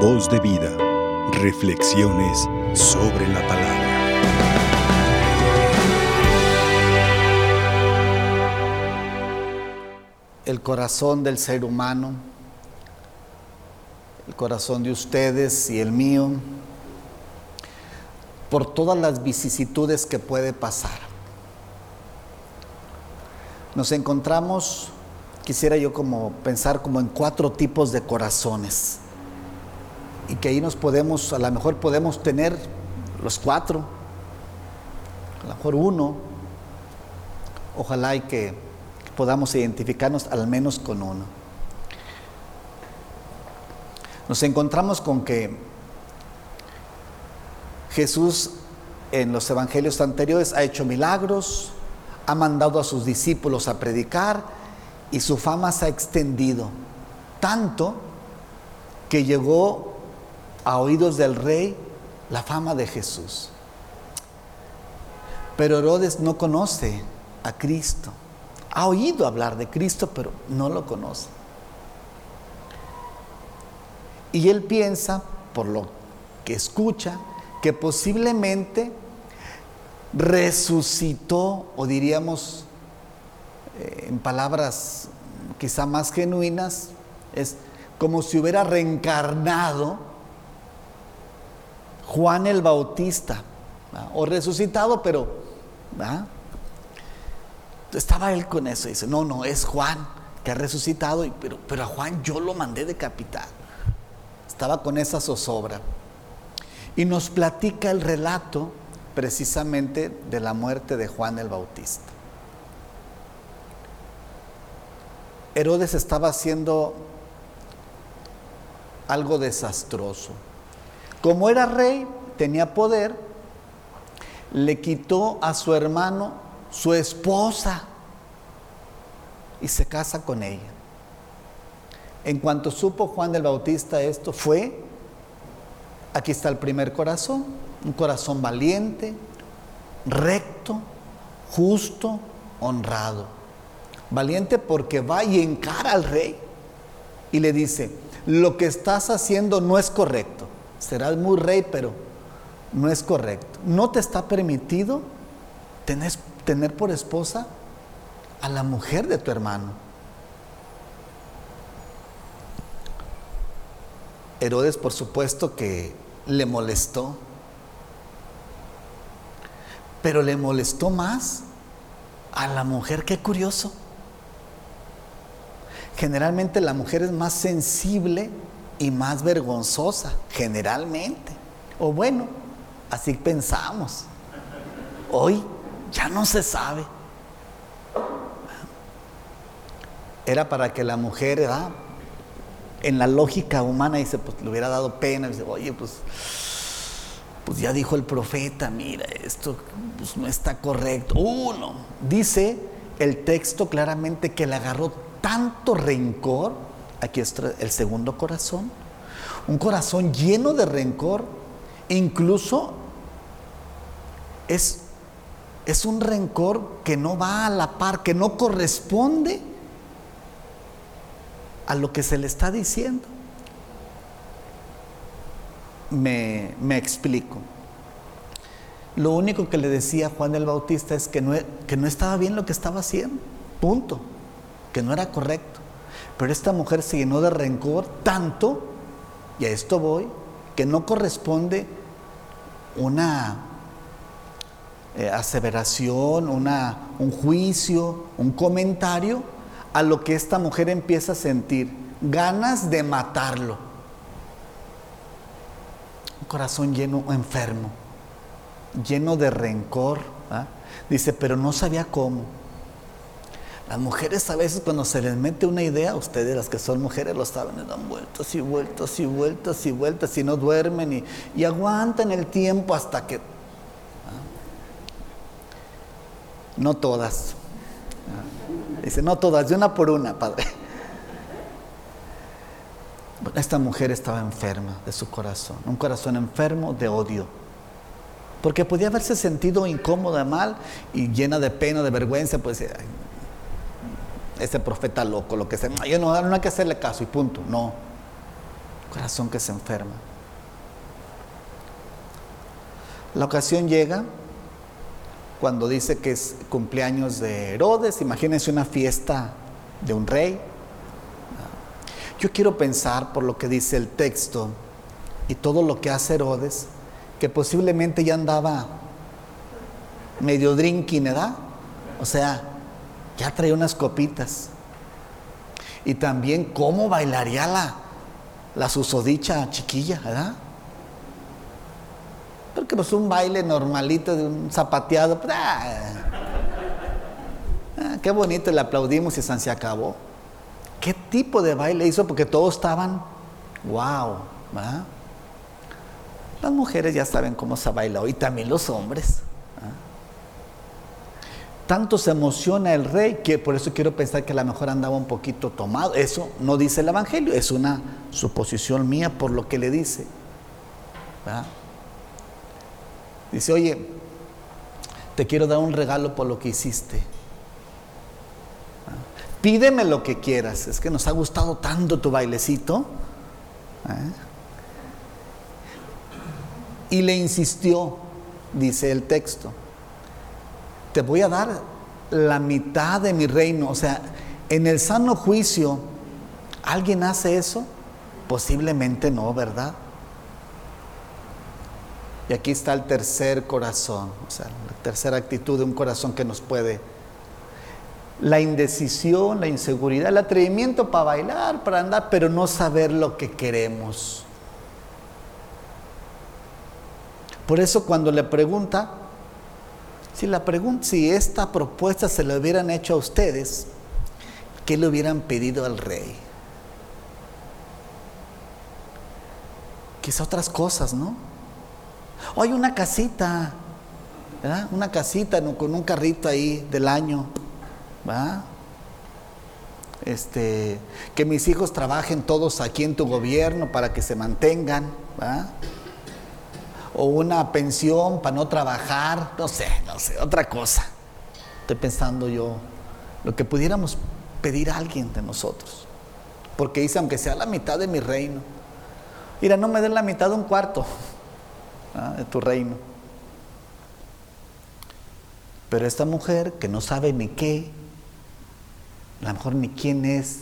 Voz de vida. Reflexiones sobre la palabra. El corazón del ser humano, el corazón de ustedes y el mío, por todas las vicisitudes que puede pasar. Nos encontramos, quisiera yo como pensar como en cuatro tipos de corazones y que ahí nos podemos, a lo mejor podemos tener los cuatro, a lo mejor uno, ojalá y que podamos identificarnos al menos con uno. Nos encontramos con que Jesús en los evangelios anteriores ha hecho milagros, ha mandado a sus discípulos a predicar y su fama se ha extendido tanto que llegó a oídos del rey la fama de Jesús. Pero Herodes no conoce a Cristo. Ha oído hablar de Cristo, pero no lo conoce. Y él piensa, por lo que escucha, que posiblemente resucitó, o diríamos eh, en palabras quizá más genuinas, es como si hubiera reencarnado Juan el Bautista, o resucitado, pero estaba él con eso, dice, no, no, es Juan que ha resucitado, pero, pero a Juan yo lo mandé de capital, estaba con esa zozobra. Y nos platica el relato precisamente de la muerte de Juan el Bautista. Herodes estaba haciendo algo desastroso. Como era rey, tenía poder, le quitó a su hermano su esposa y se casa con ella. En cuanto supo Juan el Bautista esto, fue, aquí está el primer corazón, un corazón valiente, recto, justo, honrado. Valiente porque va y encara al rey y le dice, lo que estás haciendo no es correcto. Serás muy rey, pero no es correcto. No te está permitido tener, tener por esposa a la mujer de tu hermano. Herodes, por supuesto que le molestó, pero le molestó más a la mujer. Qué curioso. Generalmente la mujer es más sensible y más vergonzosa, generalmente. O bueno, así pensamos. Hoy ya no se sabe. Era para que la mujer, en la lógica humana, dice, pues le hubiera dado pena, dice, oye, pues, pues ya dijo el profeta, mira, esto pues, no está correcto. Uno, dice el texto claramente que le agarró tanto rencor, aquí está el segundo corazón, un corazón lleno de rencor, incluso es, es un rencor que no va a la par, que no corresponde a lo que se le está diciendo. Me, me explico. Lo único que le decía Juan el Bautista es que no, que no estaba bien lo que estaba haciendo. Punto que no era correcto. Pero esta mujer se llenó de rencor tanto, y a esto voy, que no corresponde una eh, aseveración, una, un juicio, un comentario a lo que esta mujer empieza a sentir, ganas de matarlo. Un corazón lleno, enfermo, lleno de rencor. ¿ah? Dice, pero no sabía cómo. Las mujeres a veces cuando se les mete una idea, ustedes las que son mujeres lo saben, dan vueltas y vueltas y vueltas y vueltas y no duermen y, aguantan el tiempo hasta que... ¿ah? No todas. ¿ah? Dice, no todas, de una por una, padre. Esta mujer estaba enferma de su corazón, un corazón enfermo de odio. Porque podía haberse sentido incómoda, mal y llena de pena, de vergüenza, pues ese profeta loco, lo que sea. Yo no, no hay que hacerle caso y punto. No. Corazón que se enferma. La ocasión llega cuando dice que es cumpleaños de Herodes. Imagínense una fiesta de un rey. Yo quiero pensar por lo que dice el texto y todo lo que hace Herodes, que posiblemente ya andaba medio drinking, ¿verdad? O sea, ya traía unas copitas. Y también cómo bailaría la, la susodicha chiquilla, ¿verdad? Porque pues un baile normalito de un zapateado, pues, ah, ah, qué bonito, le aplaudimos y se acabó. ¿Qué tipo de baile hizo? Porque todos estaban, wow. Las mujeres ya saben cómo se baila hoy, también los hombres. Tanto se emociona el rey que por eso quiero pensar que a lo mejor andaba un poquito tomado. Eso no dice el Evangelio, es una suposición mía por lo que le dice. Dice, oye, te quiero dar un regalo por lo que hiciste. Pídeme lo que quieras. Es que nos ha gustado tanto tu bailecito. ¿eh? Y le insistió, dice el texto, te voy a dar la mitad de mi reino. O sea, en el sano juicio, ¿alguien hace eso? Posiblemente no, ¿verdad? Y aquí está el tercer corazón, o sea, la tercera actitud de un corazón que nos puede. La indecisión, la inseguridad, el atrevimiento para bailar, para andar, pero no saber lo que queremos. Por eso cuando le pregunta, si, la si esta propuesta se la hubieran hecho a ustedes, ¿qué le hubieran pedido al rey? Quizá otras cosas, ¿no? O hay una casita, ¿verdad? Una casita con un carrito ahí del año, ¿va? Este, que mis hijos trabajen todos aquí en tu gobierno para que se mantengan, ¿va? O una pensión para no trabajar, no sé, no sé, otra cosa. Estoy pensando yo, lo que pudiéramos pedir a alguien de nosotros. Porque dice, aunque sea la mitad de mi reino. Mira, no me den la mitad de un cuarto de tu reino. Pero esta mujer que no sabe ni qué, a lo mejor ni quién es,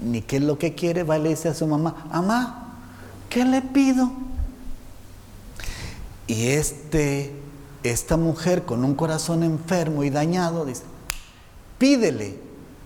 ni qué es lo que quiere, va y le dice a su mamá, mamá, ¿qué le pido? Y este, esta mujer con un corazón enfermo y dañado dice, pídele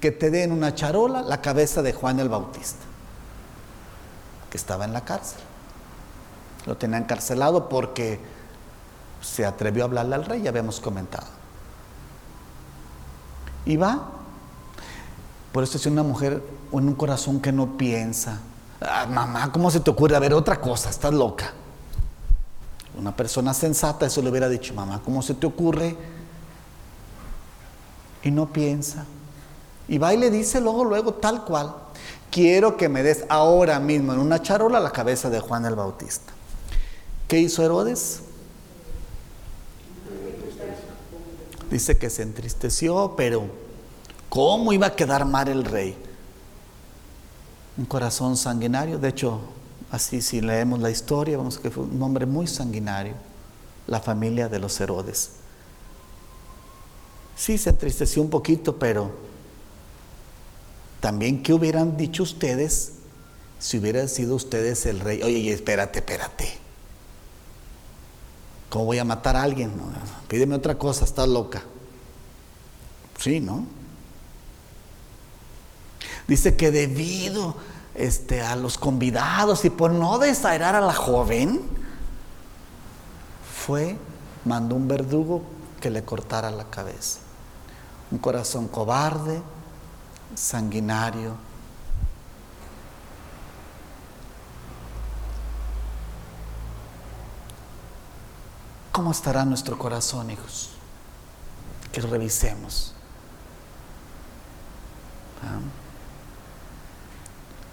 que te den una charola la cabeza de Juan el Bautista, que estaba en la cárcel. Lo tenía encarcelado porque se atrevió a hablarle al rey, ya habíamos comentado. Y va. Por eso es una mujer en un corazón que no piensa. Ah, mamá, ¿cómo se te ocurre? A ver, otra cosa, estás loca. Una persona sensata eso le hubiera dicho, mamá, ¿cómo se te ocurre? Y no piensa. Y va y le dice luego, luego, tal cual, quiero que me des ahora mismo en una charola la cabeza de Juan el Bautista. ¿Qué hizo Herodes? Dice que se entristeció, pero ¿cómo iba a quedar mal el rey? Un corazón sanguinario, de hecho, así si leemos la historia, vamos a que fue un hombre muy sanguinario, la familia de los Herodes. Sí, se entristeció un poquito, pero también, ¿qué hubieran dicho ustedes si hubieran sido ustedes el rey? Oye, espérate, espérate. ¿Cómo voy a matar a alguien? pídeme otra cosa, estás loca. Sí, ¿no? Dice que debido este, a los convidados y por no desairar a la joven, fue, mandó un verdugo que le cortara la cabeza. Un corazón cobarde, sanguinario, ¿Cómo estará nuestro corazón, hijos? Que revisemos. ¿Ah?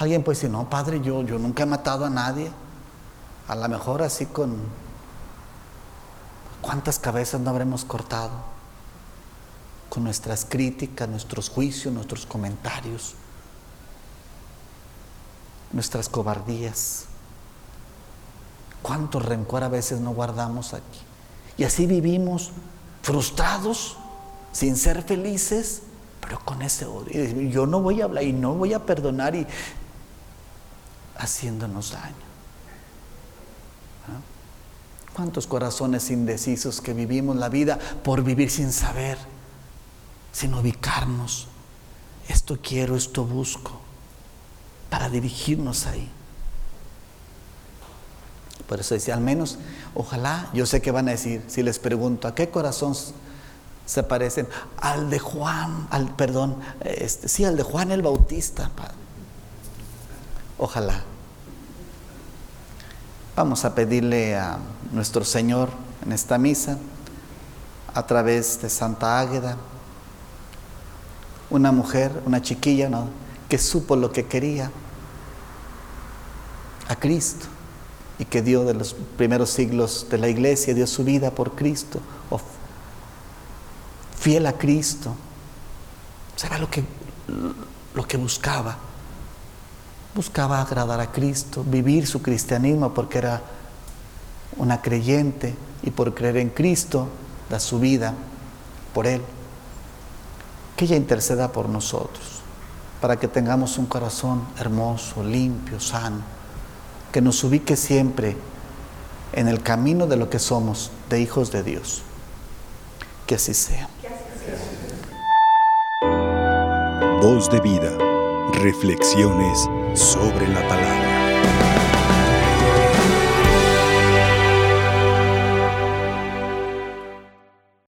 Alguien puede decir, no, padre, yo, yo nunca he matado a nadie. A lo mejor así con... ¿Cuántas cabezas no habremos cortado? Con nuestras críticas, nuestros juicios, nuestros comentarios, nuestras cobardías. ¿Cuánto rencor a veces no guardamos aquí? Y así vivimos frustrados, sin ser felices, pero con ese odio. Yo no voy a hablar y no voy a perdonar y haciéndonos daño. ¿Ah? ¿Cuántos corazones indecisos que vivimos la vida por vivir sin saber, sin ubicarnos? Esto quiero, esto busco, para dirigirnos ahí. Por eso decía, al menos, ojalá, yo sé que van a decir, si les pregunto, ¿a qué corazón se parecen? Al de Juan, al, perdón, este, sí, al de Juan el Bautista. Ojalá. Vamos a pedirle a nuestro Señor en esta misa, a través de Santa Águeda, una mujer, una chiquilla, ¿no? que supo lo que quería, a Cristo y que dio de los primeros siglos de la iglesia, dio su vida por Cristo, fiel a Cristo. ¿Sabe lo que, lo que buscaba? Buscaba agradar a Cristo, vivir su cristianismo porque era una creyente y por creer en Cristo da su vida por Él. Que ella interceda por nosotros, para que tengamos un corazón hermoso, limpio, sano que nos ubique siempre en el camino de lo que somos, de hijos de Dios. Que así sea. Voz de vida. Reflexiones sobre la palabra.